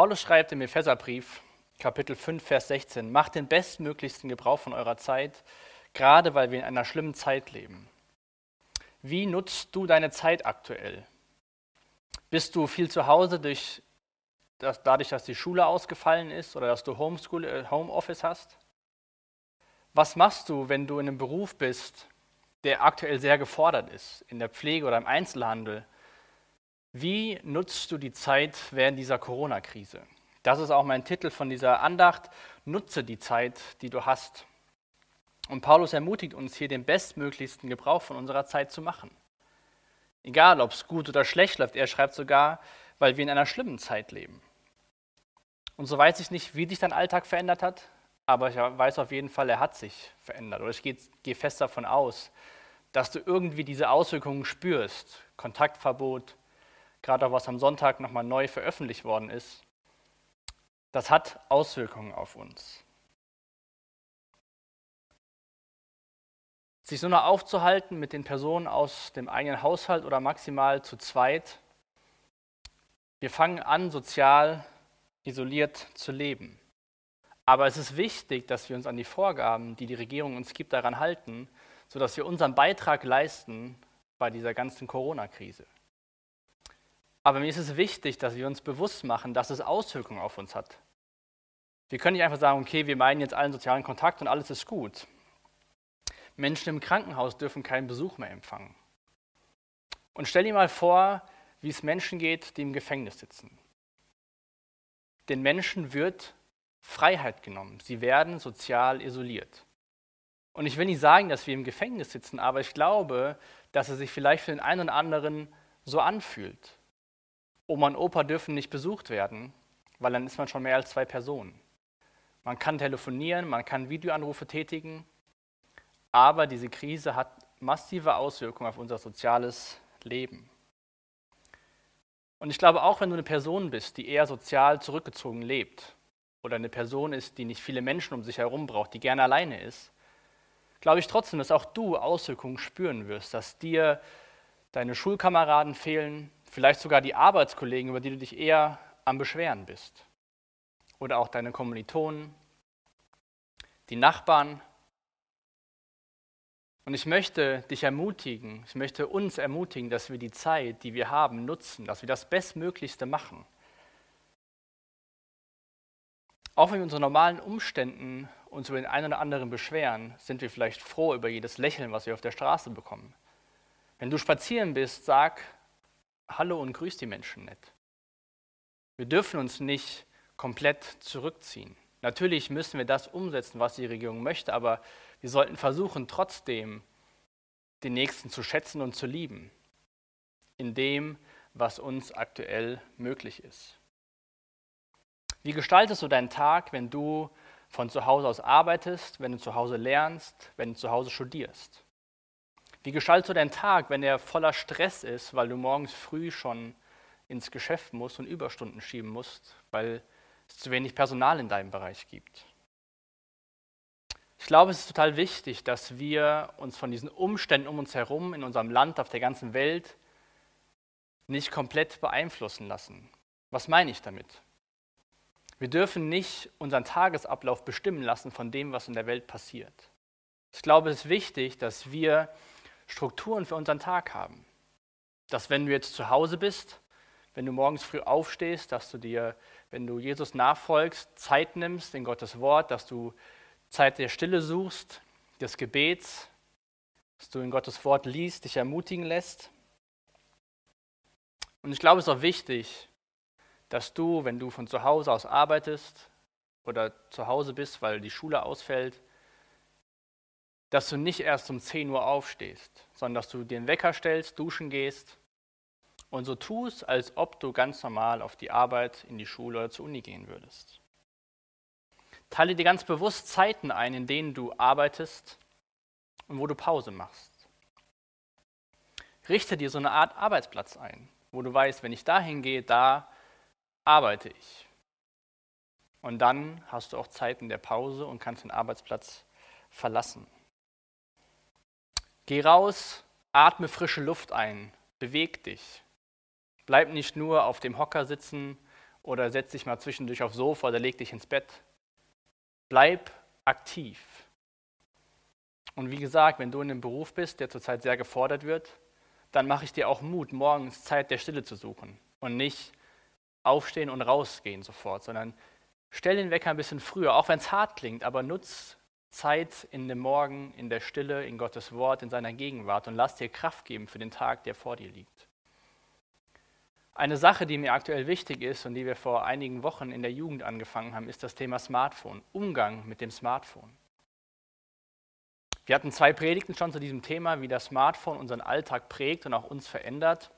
Paulus schreibt im Epheserbrief, Kapitel 5, Vers 16, macht den bestmöglichsten Gebrauch von eurer Zeit, gerade weil wir in einer schlimmen Zeit leben. Wie nutzt du deine Zeit aktuell? Bist du viel zu Hause durch das, dadurch, dass die Schule ausgefallen ist oder dass du Homeschool, äh, Homeoffice hast? Was machst du, wenn du in einem Beruf bist, der aktuell sehr gefordert ist, in der Pflege oder im Einzelhandel? Wie nutzt du die Zeit während dieser Corona-Krise? Das ist auch mein Titel von dieser Andacht. Nutze die Zeit, die du hast. Und Paulus ermutigt uns hier, den bestmöglichsten Gebrauch von unserer Zeit zu machen. Egal, ob es gut oder schlecht läuft, er schreibt sogar, weil wir in einer schlimmen Zeit leben. Und so weiß ich nicht, wie sich dein Alltag verändert hat, aber ich weiß auf jeden Fall, er hat sich verändert. Oder ich gehe, gehe fest davon aus, dass du irgendwie diese Auswirkungen spürst. Kontaktverbot, gerade auch was am Sonntag nochmal neu veröffentlicht worden ist. Das hat Auswirkungen auf uns. Sich so noch aufzuhalten mit den Personen aus dem eigenen Haushalt oder maximal zu zweit. Wir fangen an, sozial isoliert zu leben. Aber es ist wichtig, dass wir uns an die Vorgaben, die die Regierung uns gibt, daran halten, sodass wir unseren Beitrag leisten bei dieser ganzen Corona-Krise. Aber mir ist es wichtig, dass wir uns bewusst machen, dass es Auswirkungen auf uns hat. Wir können nicht einfach sagen, okay, wir meinen jetzt allen sozialen Kontakt und alles ist gut. Menschen im Krankenhaus dürfen keinen Besuch mehr empfangen. Und stell dir mal vor, wie es Menschen geht, die im Gefängnis sitzen. Den Menschen wird Freiheit genommen. Sie werden sozial isoliert. Und ich will nicht sagen, dass wir im Gefängnis sitzen, aber ich glaube, dass es sich vielleicht für den einen oder anderen so anfühlt. Oma und Opa dürfen nicht besucht werden, weil dann ist man schon mehr als zwei Personen. Man kann telefonieren, man kann Videoanrufe tätigen, aber diese Krise hat massive Auswirkungen auf unser soziales Leben. Und ich glaube, auch wenn du eine Person bist, die eher sozial zurückgezogen lebt, oder eine Person ist, die nicht viele Menschen um sich herum braucht, die gerne alleine ist, glaube ich trotzdem, dass auch du Auswirkungen spüren wirst, dass dir deine Schulkameraden fehlen, vielleicht sogar die Arbeitskollegen, über die du dich eher am Beschweren bist. Oder auch deine Kommilitonen, die Nachbarn. Und ich möchte dich ermutigen, ich möchte uns ermutigen, dass wir die Zeit, die wir haben, nutzen, dass wir das Bestmöglichste machen. Auch wenn wir unter normalen Umständen uns über den einen oder anderen beschweren, sind wir vielleicht froh über jedes Lächeln, was wir auf der Straße bekommen. Wenn du spazieren bist, sag Hallo und grüß die Menschen nett. Wir dürfen uns nicht komplett zurückziehen. Natürlich müssen wir das umsetzen, was die Regierung möchte, aber wir sollten versuchen, trotzdem den Nächsten zu schätzen und zu lieben, in dem, was uns aktuell möglich ist. Wie gestaltest du deinen Tag, wenn du von zu Hause aus arbeitest, wenn du zu Hause lernst, wenn du zu Hause studierst? Wie gestaltest du deinen Tag, wenn er voller Stress ist, weil du morgens früh schon ins Geschäft musst und Überstunden schieben musst, weil es zu wenig Personal in deinem Bereich gibt? Ich glaube, es ist total wichtig, dass wir uns von diesen Umständen um uns herum, in unserem Land, auf der ganzen Welt, nicht komplett beeinflussen lassen. Was meine ich damit? Wir dürfen nicht unseren Tagesablauf bestimmen lassen von dem, was in der Welt passiert. Ich glaube, es ist wichtig, dass wir Strukturen für unseren Tag haben. Dass wenn du jetzt zu Hause bist, wenn du morgens früh aufstehst, dass du dir, wenn du Jesus nachfolgst, Zeit nimmst in Gottes Wort, dass du Zeit der Stille suchst, des Gebets, dass du in Gottes Wort liest, dich ermutigen lässt. Und ich glaube, es ist auch wichtig, dass du, wenn du von zu Hause aus arbeitest oder zu Hause bist, weil die Schule ausfällt, dass du nicht erst um 10 Uhr aufstehst, sondern dass du den Wecker stellst, duschen gehst und so tust, als ob du ganz normal auf die Arbeit, in die Schule oder zur Uni gehen würdest. Teile dir ganz bewusst Zeiten ein, in denen du arbeitest und wo du Pause machst. Richte dir so eine Art Arbeitsplatz ein, wo du weißt, wenn ich dahin gehe, da arbeite ich. Und dann hast du auch Zeiten der Pause und kannst den Arbeitsplatz verlassen. Geh raus, atme frische Luft ein, beweg dich. Bleib nicht nur auf dem Hocker sitzen oder setz dich mal zwischendurch aufs Sofa oder leg dich ins Bett. Bleib aktiv. Und wie gesagt, wenn du in einem Beruf bist, der zurzeit sehr gefordert wird, dann mache ich dir auch Mut, morgens Zeit der Stille zu suchen und nicht aufstehen und rausgehen sofort, sondern stell den Wecker ein bisschen früher, auch wenn es hart klingt, aber nutz Zeit in dem Morgen, in der Stille, in Gottes Wort, in seiner Gegenwart und lass dir Kraft geben für den Tag, der vor dir liegt. Eine Sache, die mir aktuell wichtig ist und die wir vor einigen Wochen in der Jugend angefangen haben, ist das Thema Smartphone, Umgang mit dem Smartphone. Wir hatten zwei Predigten schon zu diesem Thema, wie das Smartphone unseren Alltag prägt und auch uns verändert.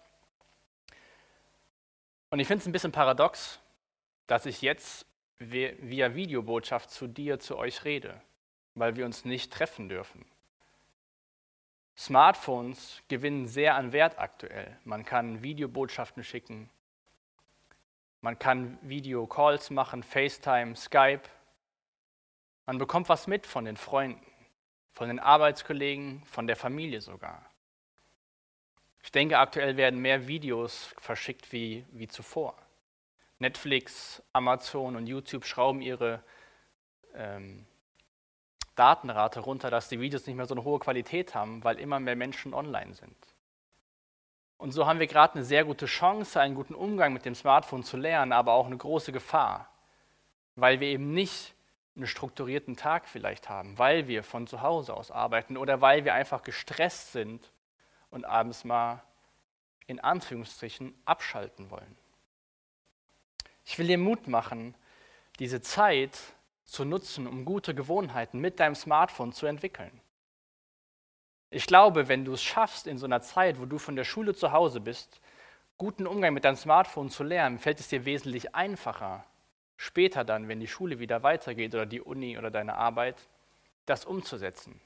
Und ich finde es ein bisschen paradox, dass ich jetzt via Videobotschaft zu dir, zu euch rede, weil wir uns nicht treffen dürfen. Smartphones gewinnen sehr an Wert aktuell. Man kann Videobotschaften schicken, man kann Videocalls machen, FaceTime, Skype. Man bekommt was mit von den Freunden, von den Arbeitskollegen, von der Familie sogar. Ich denke, aktuell werden mehr Videos verschickt wie, wie zuvor. Netflix, Amazon und YouTube schrauben ihre ähm, Datenrate runter, dass die Videos nicht mehr so eine hohe Qualität haben, weil immer mehr Menschen online sind. Und so haben wir gerade eine sehr gute Chance, einen guten Umgang mit dem Smartphone zu lernen, aber auch eine große Gefahr, weil wir eben nicht einen strukturierten Tag vielleicht haben, weil wir von zu Hause aus arbeiten oder weil wir einfach gestresst sind und abends mal in Anführungsstrichen abschalten wollen. Ich will dir Mut machen, diese Zeit zu nutzen, um gute Gewohnheiten mit deinem Smartphone zu entwickeln. Ich glaube, wenn du es schaffst, in so einer Zeit, wo du von der Schule zu Hause bist, guten Umgang mit deinem Smartphone zu lernen, fällt es dir wesentlich einfacher, später dann, wenn die Schule wieder weitergeht oder die Uni oder deine Arbeit, das umzusetzen.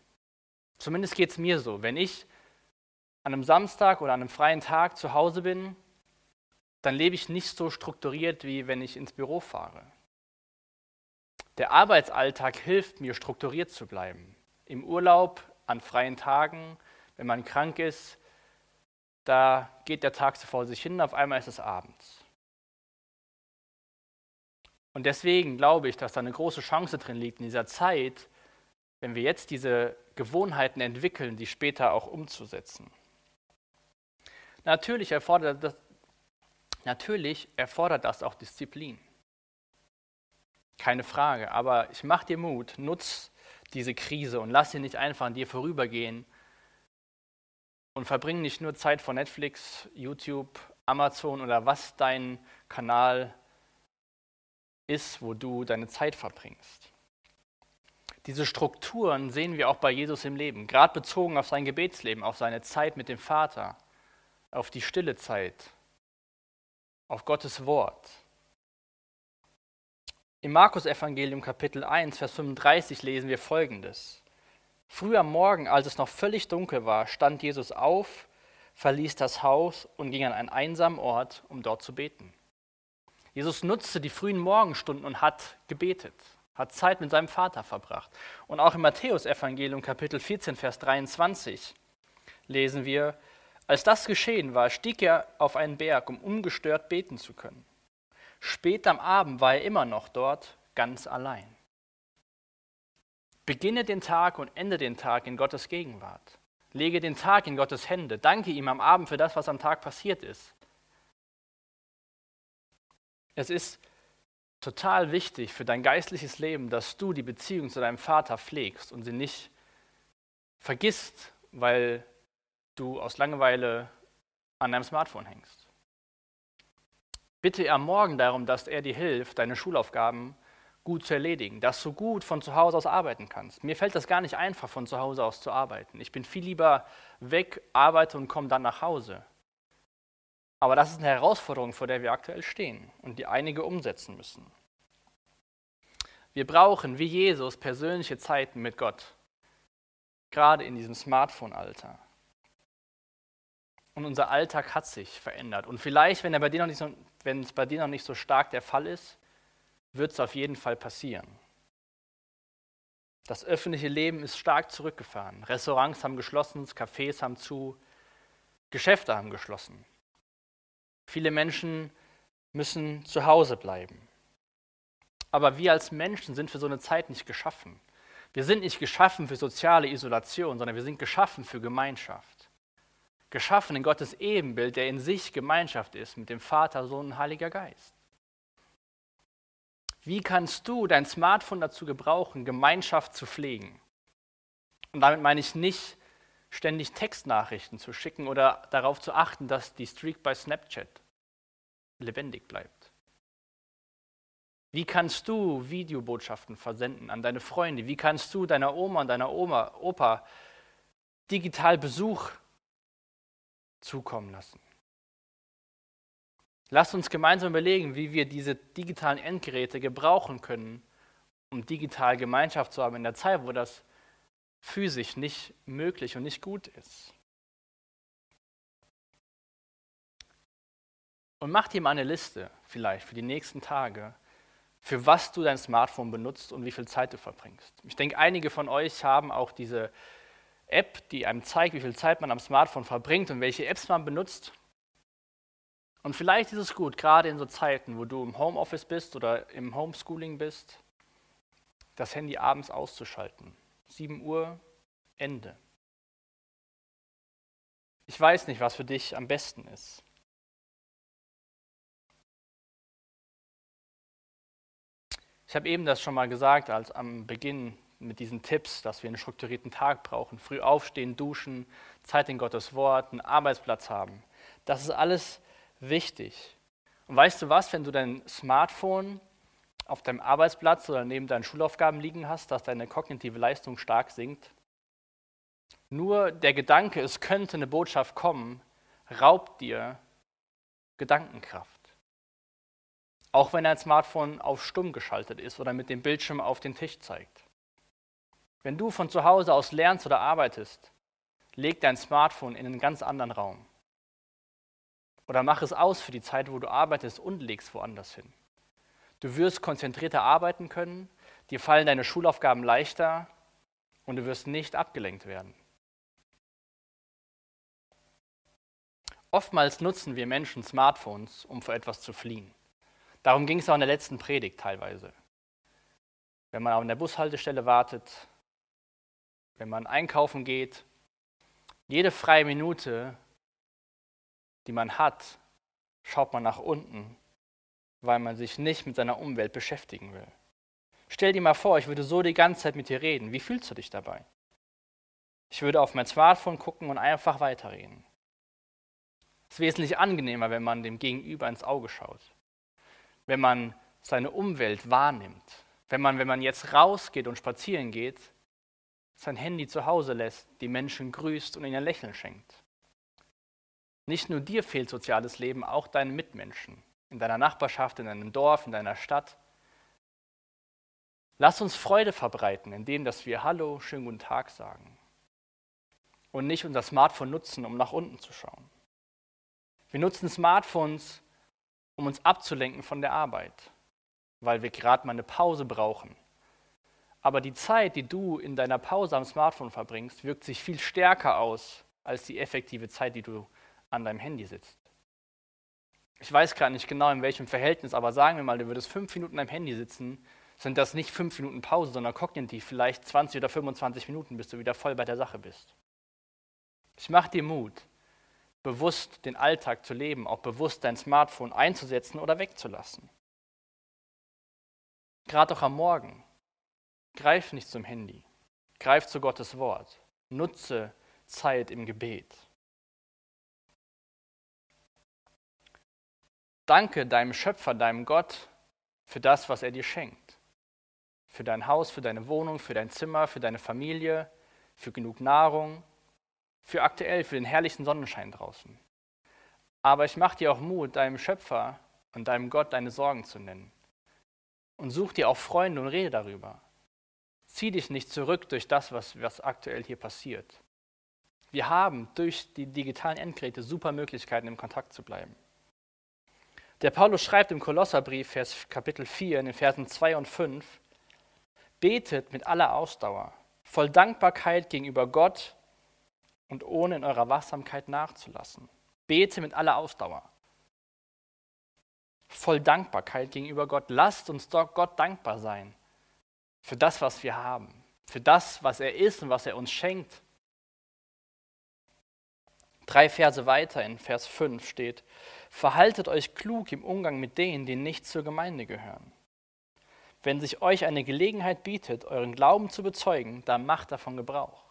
Zumindest geht es mir so. Wenn ich an einem Samstag oder an einem freien Tag zu Hause bin, dann lebe ich nicht so strukturiert, wie wenn ich ins Büro fahre. Der Arbeitsalltag hilft mir, strukturiert zu bleiben. Im Urlaub, an freien Tagen, wenn man krank ist, da geht der Tag so vor sich hin, auf einmal ist es abends. Und deswegen glaube ich, dass da eine große Chance drin liegt, in dieser Zeit, wenn wir jetzt diese Gewohnheiten entwickeln, die später auch umzusetzen. Natürlich erfordert das, natürlich erfordert das auch Disziplin. Keine Frage. Aber ich mache dir Mut, nutz diese Krise und lass sie nicht einfach an dir vorübergehen. Und verbring nicht nur Zeit vor Netflix, YouTube, Amazon oder was dein Kanal ist, wo du deine Zeit verbringst. Diese Strukturen sehen wir auch bei Jesus im Leben, gerade bezogen auf sein Gebetsleben, auf seine Zeit mit dem Vater, auf die stille Zeit, auf Gottes Wort. Im Markus-Evangelium Kapitel 1, Vers 35 lesen wir folgendes. Früh am Morgen, als es noch völlig dunkel war, stand Jesus auf, verließ das Haus und ging an einen einsamen Ort, um dort zu beten. Jesus nutzte die frühen Morgenstunden und hat gebetet, hat Zeit mit seinem Vater verbracht. Und auch im Matthäus-Evangelium Kapitel 14, Vers 23 lesen wir, als das geschehen war, stieg er auf einen Berg, um ungestört beten zu können. Spät am Abend war er immer noch dort, ganz allein. Beginne den Tag und ende den Tag in Gottes Gegenwart. Lege den Tag in Gottes Hände. Danke ihm am Abend für das, was am Tag passiert ist. Es ist total wichtig für dein geistliches Leben, dass du die Beziehung zu deinem Vater pflegst und sie nicht vergisst, weil du aus Langeweile an deinem Smartphone hängst. Bitte er morgen darum, dass er dir hilft, deine Schulaufgaben gut zu erledigen, dass du gut von zu Hause aus arbeiten kannst. Mir fällt das gar nicht einfach, von zu Hause aus zu arbeiten. Ich bin viel lieber weg, arbeite und komme dann nach Hause. Aber das ist eine Herausforderung, vor der wir aktuell stehen und die einige umsetzen müssen. Wir brauchen, wie Jesus, persönliche Zeiten mit Gott, gerade in diesem Smartphone-Alter. Und unser Alltag hat sich verändert. Und vielleicht, wenn, er bei dir noch nicht so, wenn es bei dir noch nicht so stark der Fall ist, wird es auf jeden Fall passieren. Das öffentliche Leben ist stark zurückgefahren. Restaurants haben geschlossen, Cafés haben zu, Geschäfte haben geschlossen. Viele Menschen müssen zu Hause bleiben. Aber wir als Menschen sind für so eine Zeit nicht geschaffen. Wir sind nicht geschaffen für soziale Isolation, sondern wir sind geschaffen für Gemeinschaft. Geschaffen in Gottes Ebenbild, der in sich Gemeinschaft ist mit dem Vater, Sohn und Heiliger Geist. Wie kannst du dein Smartphone dazu gebrauchen, Gemeinschaft zu pflegen? Und damit meine ich nicht, ständig Textnachrichten zu schicken oder darauf zu achten, dass die Streak bei Snapchat lebendig bleibt. Wie kannst du Videobotschaften versenden an deine Freunde? Wie kannst du deiner Oma und deiner Oma, Opa digital Besuch zukommen lassen? Lasst uns gemeinsam überlegen, wie wir diese digitalen Endgeräte gebrauchen können, um digital Gemeinschaft zu haben in der Zeit, wo das physisch nicht möglich und nicht gut ist. Und mach dir mal eine Liste vielleicht für die nächsten Tage, für was du dein Smartphone benutzt und wie viel Zeit du verbringst. Ich denke, einige von euch haben auch diese App, die einem zeigt, wie viel Zeit man am Smartphone verbringt und welche Apps man benutzt. Und vielleicht ist es gut, gerade in so Zeiten, wo du im Homeoffice bist oder im Homeschooling bist, das Handy abends auszuschalten. 7 Uhr, Ende. Ich weiß nicht, was für dich am besten ist. Ich habe eben das schon mal gesagt, als am Beginn mit diesen Tipps, dass wir einen strukturierten Tag brauchen, früh aufstehen, duschen, Zeit in Gottes Wort, einen Arbeitsplatz haben. Das ist alles wichtig. Und weißt du was, wenn du dein Smartphone auf deinem Arbeitsplatz oder neben deinen Schulaufgaben liegen hast, dass deine kognitive Leistung stark sinkt? Nur der Gedanke, es könnte eine Botschaft kommen, raubt dir Gedankenkraft. Auch wenn dein Smartphone auf stumm geschaltet ist oder mit dem Bildschirm auf den Tisch zeigt. Wenn du von zu Hause aus lernst oder arbeitest, leg dein Smartphone in einen ganz anderen Raum. Oder mach es aus für die Zeit, wo du arbeitest und legst woanders hin. Du wirst konzentrierter arbeiten können, dir fallen deine Schulaufgaben leichter und du wirst nicht abgelenkt werden. Oftmals nutzen wir Menschen Smartphones, um vor etwas zu fliehen. Darum ging es auch in der letzten Predigt teilweise. Wenn man an der Bushaltestelle wartet, wenn man einkaufen geht, jede freie Minute die man hat, schaut man nach unten, weil man sich nicht mit seiner Umwelt beschäftigen will. Stell dir mal vor, ich würde so die ganze Zeit mit dir reden. Wie fühlst du dich dabei? Ich würde auf mein Smartphone gucken und einfach weiterreden. Es ist wesentlich angenehmer, wenn man dem Gegenüber ins Auge schaut. Wenn man seine Umwelt wahrnimmt. Wenn man, wenn man jetzt rausgeht und spazieren geht, sein Handy zu Hause lässt, die Menschen grüßt und ihnen ein Lächeln schenkt. Nicht nur dir fehlt soziales Leben, auch deinen Mitmenschen, in deiner Nachbarschaft, in deinem Dorf, in deiner Stadt. Lass uns Freude verbreiten, indem dass wir Hallo, schönen guten Tag sagen und nicht unser Smartphone nutzen, um nach unten zu schauen. Wir nutzen Smartphones, um uns abzulenken von der Arbeit, weil wir gerade mal eine Pause brauchen. Aber die Zeit, die du in deiner Pause am Smartphone verbringst, wirkt sich viel stärker aus als die effektive Zeit, die du an deinem Handy sitzt. Ich weiß gerade nicht genau, in welchem Verhältnis, aber sagen wir mal, du würdest fünf Minuten am Handy sitzen, sind das nicht fünf Minuten Pause, sondern kognitiv vielleicht 20 oder 25 Minuten, bis du wieder voll bei der Sache bist. Ich mache dir Mut, bewusst den Alltag zu leben, auch bewusst dein Smartphone einzusetzen oder wegzulassen. Gerade auch am Morgen. Greif nicht zum Handy. Greif zu Gottes Wort. Nutze Zeit im Gebet. Danke deinem Schöpfer, deinem Gott, für das, was er dir schenkt. Für dein Haus, für deine Wohnung, für dein Zimmer, für deine Familie, für genug Nahrung, für aktuell, für den herrlichen Sonnenschein draußen. Aber ich mache dir auch Mut, deinem Schöpfer und deinem Gott deine Sorgen zu nennen. Und such dir auch Freunde und rede darüber. Zieh dich nicht zurück durch das, was, was aktuell hier passiert. Wir haben durch die digitalen Endgeräte super Möglichkeiten, im Kontakt zu bleiben. Der Paulus schreibt im Kolosserbrief, Vers, Kapitel 4, in den Versen 2 und 5, Betet mit aller Ausdauer, voll Dankbarkeit gegenüber Gott und ohne in eurer Wachsamkeit nachzulassen. Bete mit aller Ausdauer. voll Dankbarkeit gegenüber Gott. Lasst uns doch Gott dankbar sein für das, was wir haben, für das, was er ist und was er uns schenkt. Drei Verse weiter in Vers 5 steht, Verhaltet euch klug im Umgang mit denen, die nicht zur Gemeinde gehören. Wenn sich euch eine Gelegenheit bietet, euren Glauben zu bezeugen, dann macht davon Gebrauch.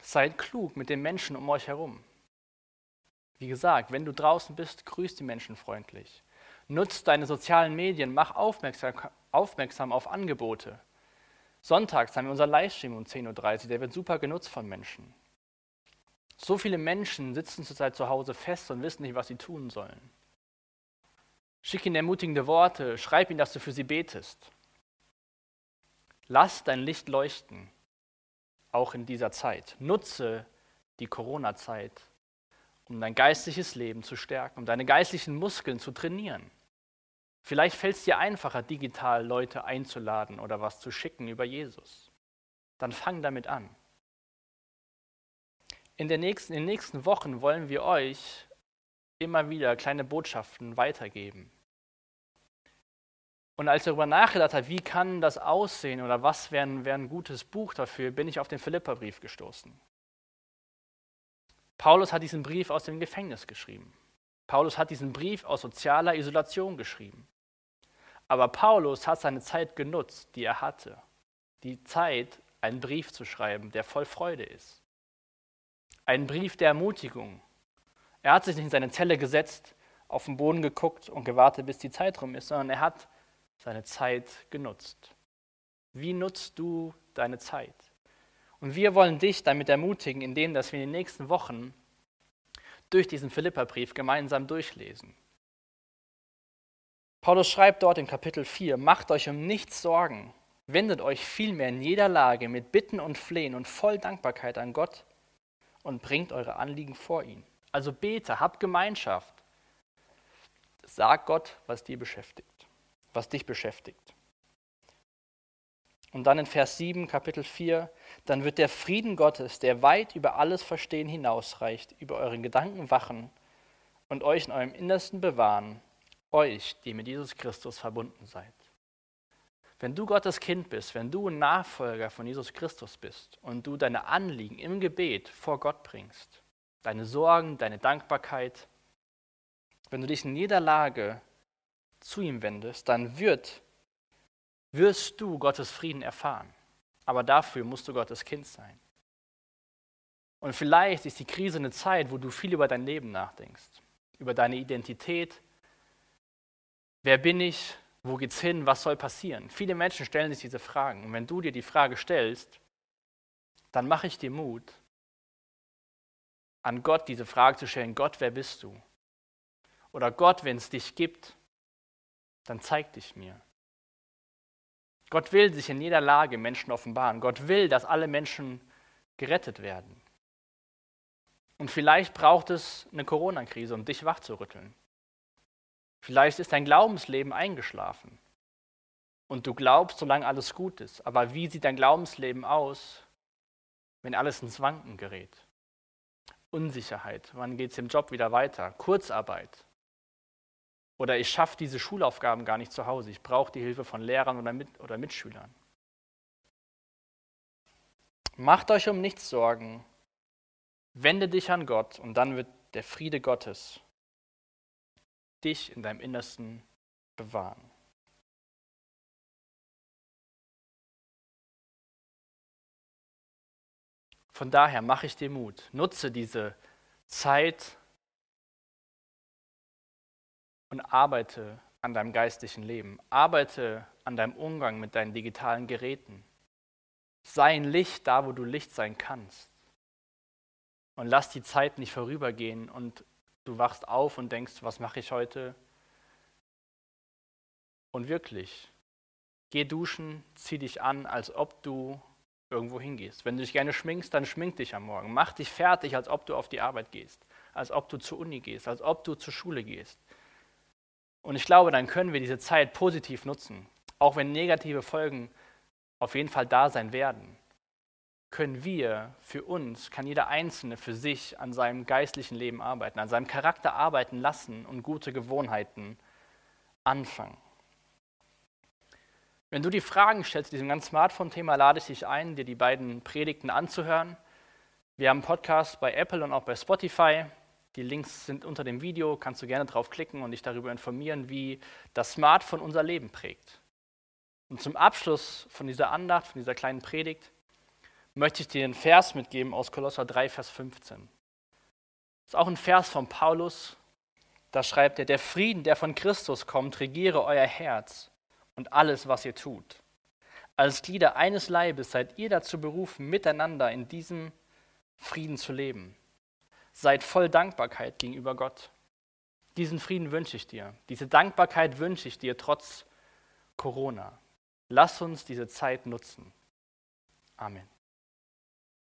Seid klug mit den Menschen um euch herum. Wie gesagt, wenn du draußen bist, grüß die Menschen freundlich. Nutz deine sozialen Medien, mach aufmerksam, aufmerksam auf Angebote. Sonntags haben wir unser Livestream um 10.30 Uhr, der wird super genutzt von Menschen. So viele Menschen sitzen zurzeit zu Hause fest und wissen nicht, was sie tun sollen. Schick ihnen ermutigende Worte, schreib ihnen, dass du für sie betest. Lass dein Licht leuchten, auch in dieser Zeit. Nutze die Corona-Zeit, um dein geistliches Leben zu stärken, um deine geistlichen Muskeln zu trainieren. Vielleicht fällt es dir einfacher, digital Leute einzuladen oder was zu schicken über Jesus. Dann fang damit an. In, nächsten, in den nächsten Wochen wollen wir euch immer wieder kleine Botschaften weitergeben. Und als ich darüber nachgedacht habe, wie kann das aussehen oder was wäre wär ein gutes Buch dafür, bin ich auf den Philipperbrief gestoßen. Paulus hat diesen Brief aus dem Gefängnis geschrieben. Paulus hat diesen Brief aus sozialer Isolation geschrieben. Aber Paulus hat seine Zeit genutzt, die er hatte. Die Zeit, einen Brief zu schreiben, der voll Freude ist. Ein Brief der Ermutigung. Er hat sich nicht in seine Zelle gesetzt, auf den Boden geguckt und gewartet, bis die Zeit rum ist, sondern er hat seine Zeit genutzt. Wie nutzt du deine Zeit? Und wir wollen dich damit ermutigen, indem dass wir in den nächsten Wochen durch diesen Philipperbrief gemeinsam durchlesen. Paulus schreibt dort in Kapitel 4, macht euch um nichts Sorgen, wendet euch vielmehr in jeder Lage mit Bitten und Flehen und voll Dankbarkeit an Gott und bringt eure Anliegen vor ihn. Also bete, habt Gemeinschaft. Sag Gott, was dir beschäftigt, was dich beschäftigt. Und dann in Vers 7, Kapitel 4, dann wird der Frieden Gottes, der weit über alles Verstehen hinausreicht, über euren Gedanken wachen und euch in eurem Innersten bewahren, euch, die mit Jesus Christus verbunden seid. Wenn du Gottes Kind bist, wenn du ein Nachfolger von Jesus Christus bist und du deine Anliegen im Gebet vor Gott bringst, deine Sorgen, deine Dankbarkeit, wenn du dich in jeder Lage zu ihm wendest, dann wird, wirst du Gottes Frieden erfahren. Aber dafür musst du Gottes Kind sein. Und vielleicht ist die Krise eine Zeit, wo du viel über dein Leben nachdenkst, über deine Identität. Wer bin ich? Wo geht's hin? Was soll passieren? Viele Menschen stellen sich diese Fragen. Und wenn du dir die Frage stellst, dann mache ich dir Mut, an Gott diese Frage zu stellen. Gott, wer bist du? Oder Gott, wenn es dich gibt, dann zeig dich mir. Gott will sich in jeder Lage Menschen offenbaren. Gott will, dass alle Menschen gerettet werden. Und vielleicht braucht es eine Corona-Krise, um dich wachzurütteln. Vielleicht ist dein Glaubensleben eingeschlafen und du glaubst, solange alles gut ist. Aber wie sieht dein Glaubensleben aus, wenn alles ins Wanken gerät? Unsicherheit, wann geht es im Job wieder weiter? Kurzarbeit. Oder ich schaffe diese Schulaufgaben gar nicht zu Hause, ich brauche die Hilfe von Lehrern oder, Mit oder Mitschülern. Macht euch um nichts Sorgen, wende dich an Gott und dann wird der Friede Gottes dich in deinem Innersten bewahren. Von daher mache ich dir Mut, nutze diese Zeit und arbeite an deinem geistlichen Leben, arbeite an deinem Umgang mit deinen digitalen Geräten. Sei ein Licht da, wo du Licht sein kannst. Und lass die Zeit nicht vorübergehen und Du wachst auf und denkst, was mache ich heute? Und wirklich, geh duschen, zieh dich an, als ob du irgendwo hingehst. Wenn du dich gerne schminkst, dann schmink dich am Morgen. Mach dich fertig, als ob du auf die Arbeit gehst, als ob du zur Uni gehst, als ob du zur Schule gehst. Und ich glaube, dann können wir diese Zeit positiv nutzen, auch wenn negative Folgen auf jeden Fall da sein werden können wir für uns, kann jeder Einzelne für sich an seinem geistlichen Leben arbeiten, an seinem Charakter arbeiten lassen und gute Gewohnheiten anfangen. Wenn du die Fragen stellst zu diesem ganzen Smartphone-Thema, lade ich dich ein, dir die beiden Predigten anzuhören. Wir haben einen Podcast bei Apple und auch bei Spotify. Die Links sind unter dem Video, kannst du gerne draufklicken und dich darüber informieren, wie das Smartphone unser Leben prägt. Und zum Abschluss von dieser Andacht, von dieser kleinen Predigt, möchte ich dir einen Vers mitgeben aus Kolosser 3, Vers 15. Das ist auch ein Vers von Paulus. Da schreibt er, der Frieden, der von Christus kommt, regiere euer Herz und alles, was ihr tut. Als Glieder eines Leibes seid ihr dazu berufen, miteinander in diesem Frieden zu leben. Seid voll Dankbarkeit gegenüber Gott. Diesen Frieden wünsche ich dir. Diese Dankbarkeit wünsche ich dir trotz Corona. Lass uns diese Zeit nutzen. Amen.